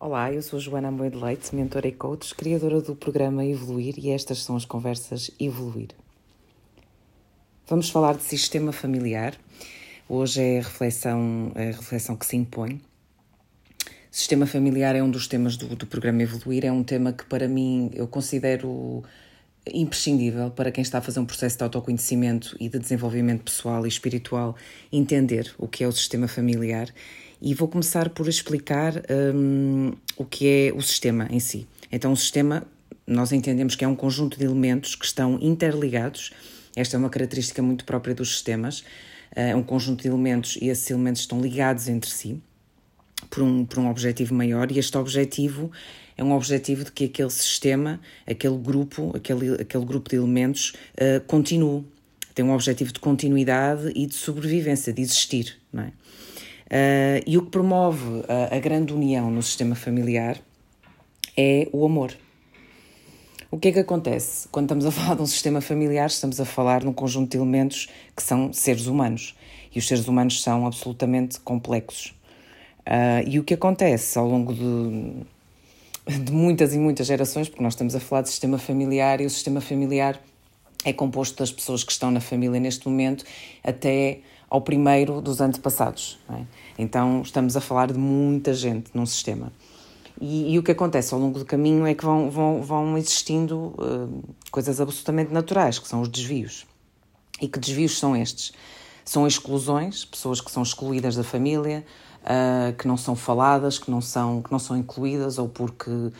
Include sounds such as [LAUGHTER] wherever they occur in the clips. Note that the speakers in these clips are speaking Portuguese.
Olá, eu sou Joana Amor de Leite, mentora e coach, criadora do programa Evoluir e estas são as conversas Evoluir. Vamos falar de sistema familiar. Hoje é a reflexão, a reflexão que se impõe. Sistema familiar é um dos temas do, do programa Evoluir, é um tema que para mim eu considero imprescindível para quem está a fazer um processo de autoconhecimento e de desenvolvimento pessoal e espiritual entender o que é o sistema familiar e vou começar por explicar um, o que é o sistema em si. Então, o sistema, nós entendemos que é um conjunto de elementos que estão interligados. Esta é uma característica muito própria dos sistemas. Eh, é um conjunto de elementos e esses elementos estão ligados entre si por um, por um objetivo maior, e este objetivo é um objetivo de que aquele sistema, aquele grupo, aquele, aquele grupo de elementos uh, continue. Tem um objetivo de continuidade e de sobrevivência, de existir. Não é? Uh, e o que promove a, a grande união no sistema familiar é o amor. O que é que acontece? Quando estamos a [LAUGHS] falar de um sistema familiar, estamos a falar de um conjunto de elementos que são seres humanos. E os seres humanos são absolutamente complexos. Uh, e o que acontece ao longo de, de muitas e muitas gerações, porque nós estamos a falar de sistema familiar, e o sistema familiar é composto das pessoas que estão na família neste momento até ao primeiro dos antepassados. É? Então estamos a falar de muita gente num sistema. E, e, o que acontece ao longo do caminho é que vão, vão, vão existindo uh, coisas absolutamente naturais, que são os desvios. E que desvios são estes? São exclusões, pessoas que são excluídas da família, uh, que não são faladas, que não são, que não são incluídas, ou porque, uh,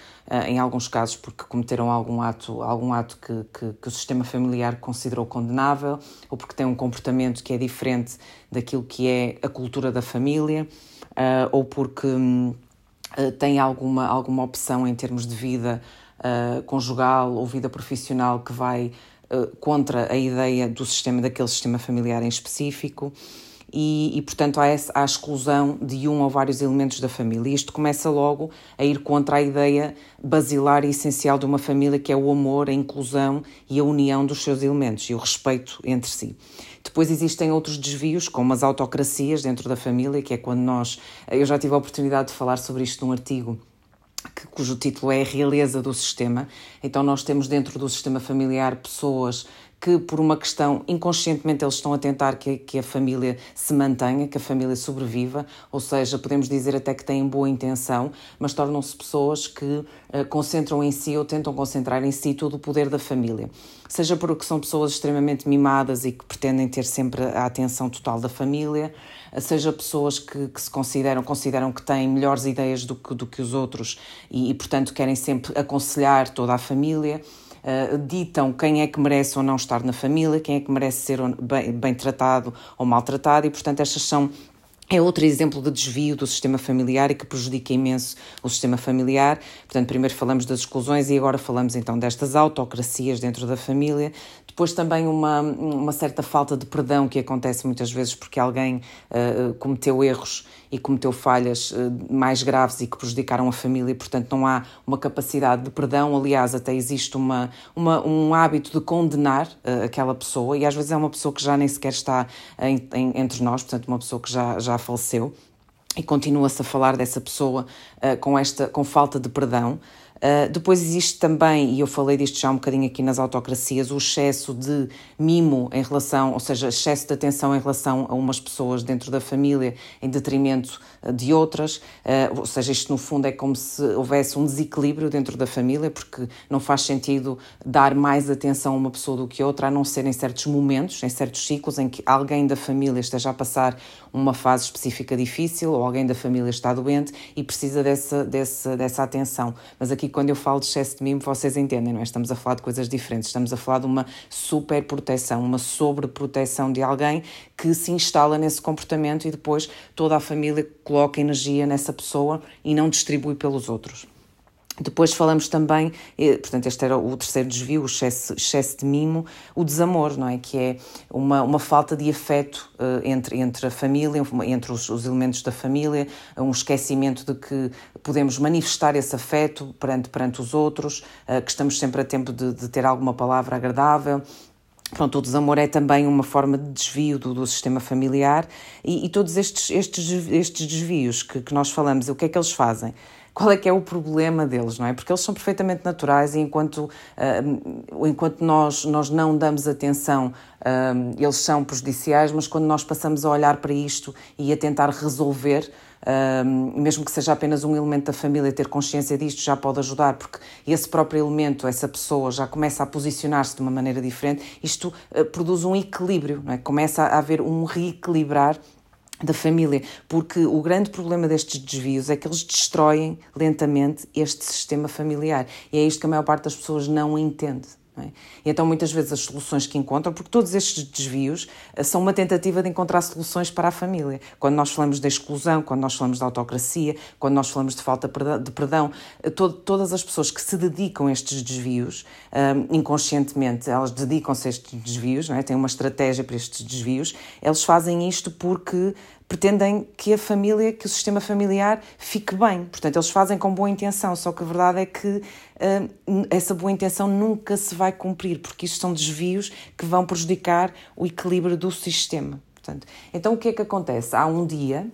em alguns casos, porque cometeram algum ato, algum ato que, que, que, o sistema familiar considerou condenável, ou porque têm um comportamento que é diferente daquilo que é a cultura da família, uh, ou porque um, têm alguma, alguma opção em termos de vida conjugal ou vida profissional que vai contra a ideia do sistema, daquele sistema familiar em específico e, e portanto, há, essa, há a exclusão de um ou vários elementos da família. Isto começa logo a ir contra a ideia basilar e essencial de uma família, que é o amor, a inclusão e a união dos seus elementos e o respeito entre si. Depois existem outros desvios, como as autocracias dentro da família, que é quando nós. Eu já tive a oportunidade de falar sobre isto num artigo cujo título é a realeza do sistema. Então, nós temos dentro do sistema familiar pessoas que por uma questão inconscientemente eles estão a tentar que, que a família se mantenha, que a família sobreviva, ou seja, podemos dizer até que têm boa intenção, mas tornam-se pessoas que uh, concentram em si ou tentam concentrar em si todo o poder da família. Seja porque são pessoas extremamente mimadas e que pretendem ter sempre a atenção total da família, seja pessoas que, que se consideram, consideram que têm melhores ideias do que, do que os outros e, e portanto, querem sempre aconselhar toda a família uh, ditam quem é que merece ou não estar na família, quem é que merece ser bem, bem tratado ou maltratado, e portanto estas são é outro exemplo de desvio do sistema familiar e que prejudica imenso o sistema familiar. Portanto, primeiro falamos das exclusões e agora falamos então destas autocracias dentro da família, depois também uma, uma certa falta de perdão que acontece muitas vezes porque alguém uh, cometeu erros e cometeu falhas uh, mais graves e que prejudicaram a família e, portanto, não há uma capacidade de perdão. Aliás, até existe uma, uma, um hábito de condenar uh, aquela pessoa e às vezes é uma pessoa que já nem sequer está em, em, entre nós, portanto, uma pessoa que já, já faleceu e continua-se a falar dessa pessoa com, esta, com falta de perdão. Uh, depois existe também, e eu falei disto já um bocadinho aqui nas autocracias, o excesso de mimo em relação, ou seja, excesso de atenção em relação a umas pessoas dentro da família em detrimento ah, de outras, uh, ou seja, isto no fundo é como se houvesse um desequilíbrio dentro da família, porque não faz sentido dar mais atenção a uma pessoa do que outra, a não ser em certos momentos, em certos ciclos em que alguém da família esteja a passar uma fase específica difícil ou alguém da família está doente e precisa dessa, dessa, dessa atenção. Mas aqui, quando eu falo de excesso de mimo, vocês entendem, não é? Estamos a falar de coisas diferentes. Estamos a falar de uma super proteção, uma sobreproteção de alguém que se instala nesse comportamento e depois toda a família coloca energia nessa pessoa e não distribui pelos outros. Depois falamos também, portanto, este era o terceiro desvio, o excesso, excesso de mimo, o desamor, não é? Que é uma, uma falta de afeto uh, entre, entre a família, entre os, os, elementos da família, um esquecimento de que podemos manifestar esse afeto perante, perante os outros, uh, que estamos sempre a tempo de, de ter alguma palavra agradável, Pronto, o desamor é também uma forma de desvio do, do sistema familiar e, e, todos estes, estes, estes desvios que, que nós falamos, o que é que eles fazem? qual é que é o problema deles, não é? Porque eles são perfeitamente naturais e enquanto, uh, enquanto nós, nós não damos atenção, uh, eles são prejudiciais, mas quando nós passamos a olhar para isto e a tentar resolver, um, mesmo que seja apenas um elemento da família, ter consciência disto já pode ajudar, porque esse próprio elemento, essa pessoa já começa a posicionar-se de uma maneira diferente, isto uh, produz um equilíbrio, é? começa a haver um reequilibrar da família, porque o grande problema destes desvios é que eles destroem lentamente este sistema familiar e é isto que a maior parte das pessoas não entende. É? Então, muitas vezes, as soluções que encontram, porque todos estes desvios eh, são uma tentativa de encontrar soluções para a família. Quando nós falamos de exclusão, quando nós falamos de autocracia, quando nós falamos de falta de perdão, eh, to todas as pessoas que se dedicam a estes desvios, um, eh, inconscientemente, elas dedicam-se a estes desvios, é? têm uma estratégia para estes desvios, eles fazem isto porque pretendem que a família, que o sistema familiar fique bem. Portanto, eles fazem com boa intenção, só que a verdade é que uh, essa boa intenção nunca se vai cumprir, porque isto são desvios que vão prejudicar o equilíbrio do sistema. Portanto, então o que é que acontece? Há um dia,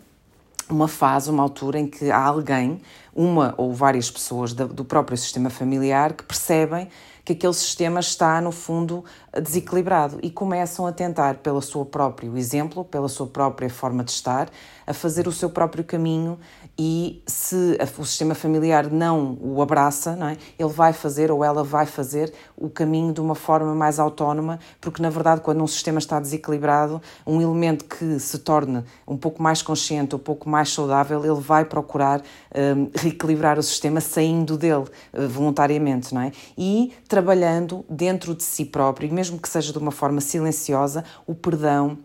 uma fase, uma altura em que há alguém, uma ou várias pessoas do próprio sistema familiar que percebem que aquele sistema está, no fundo, desequilibrado e começam a tentar, pelo seu próprio exemplo, pela sua própria forma de estar, a fazer o seu próprio caminho e se o sistema familiar não o abraça, não é? ele vai fazer ou ela vai fazer o caminho de uma forma mais autónoma, porque na verdade, quando um sistema está desequilibrado, um elemento que se torne um pouco mais consciente, um pouco mais saudável, ele vai procurar um, reequilibrar o sistema saindo dele uh, voluntariamente, não é? E trabalhando dentro de si próprio, mesmo que seja de uma forma silenciosa, o perdão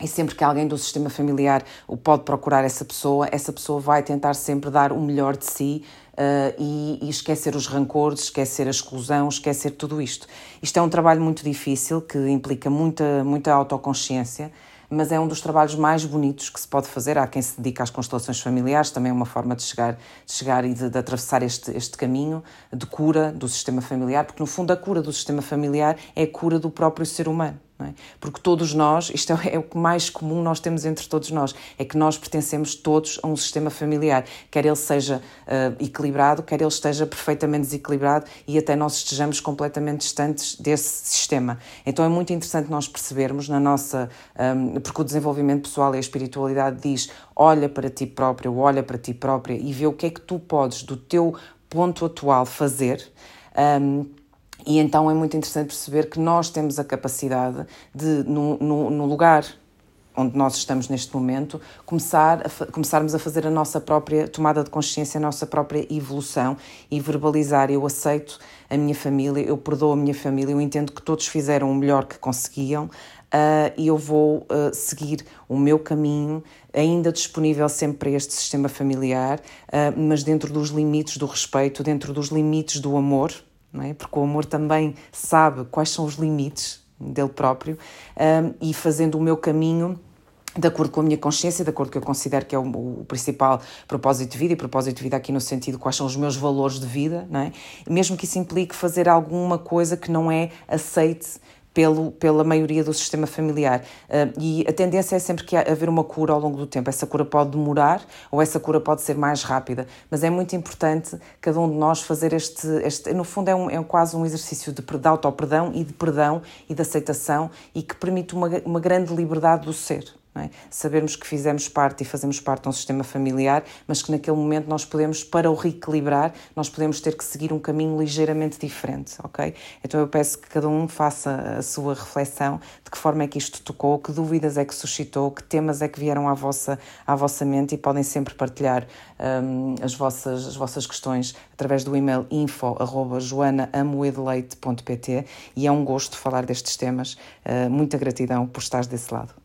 e sempre que alguém do sistema familiar o pode procurar essa pessoa, essa pessoa vai tentar sempre dar o melhor de si uh, e, e, esquecer os rancores, esquecer a exclusão, esquecer tudo isto. Isto é um trabalho muito difícil que implica muita, muita autoconsciência mas é um dos trabalhos mais bonitos que se pode fazer. Há quem se dedica às constelações familiares, também é uma forma de chegar, de chegar e de, de, atravessar este, este caminho de cura do sistema familiar, porque no fundo a cura do sistema familiar é a cura do próprio ser humano. É? Porque todos nós, isto é, é, o que mais comum nós temos entre todos nós, é que nós pertencemos todos a um sistema familiar, quer ele seja uh, equilibrado, quer ele esteja perfeitamente desequilibrado e até nós estejamos completamente distantes desse sistema. Então é muito interessante nós percebermos na nossa, um, porque o desenvolvimento pessoal e a espiritualidade diz, olha para ti próprio, olha para ti própria e vê o que é que tu podes do teu ponto atual fazer. Um, e então é muito interessante perceber que nós temos a capacidade de, no, no, no lugar onde nós estamos neste momento, começar a, começarmos a fazer a nossa própria tomada de consciência, a nossa própria evolução e verbalizar. Eu aceito a minha família, eu perdoo a minha família, eu entendo que todos fizeram o melhor que conseguiam. Uh, e eu vou uh, seguir o meu caminho, ainda disponível sempre para este sistema familiar, uh, mas dentro dos limites do respeito, dentro dos limites do amor, não é? Porque o amor também sabe quais são os limites dele próprio um, e fazendo o meu caminho de acordo com a minha consciência, de acordo com o que eu considero que é o, o, principal propósito de vida, e propósito de vida aqui no sentido quais são os meus valores de vida, não é? mesmo que isso implique fazer alguma coisa que não é aceite pelo, pela maioria do sistema familiar. Uh, e a tendência é sempre que haver uma cura ao longo do tempo. Essa cura pode demorar ou essa cura pode ser mais rápida, mas é muito importante cada um de nós fazer este. este no fundo, é, um, é quase um exercício de, de auto-perdão e de perdão e de aceitação e que permite uma, uma grande liberdade do ser. É? Sabermos que fizemos parte e fazemos parte de um sistema familiar, mas que naquele momento nós podemos, para o reequilibrar, nós podemos ter que seguir um caminho ligeiramente diferente, ok? Então eu peço que cada um faça a sua reflexão de que forma é que isto tocou, que dúvidas é que suscitou, que temas é que vieram à vossa, à vossa mente e podem sempre partilhar um, as, vossas, as vossas questões através do e-mail info.joanaamoedeleite.pt e é um gosto falar destes temas. Uh, muita gratidão por estar desse lado.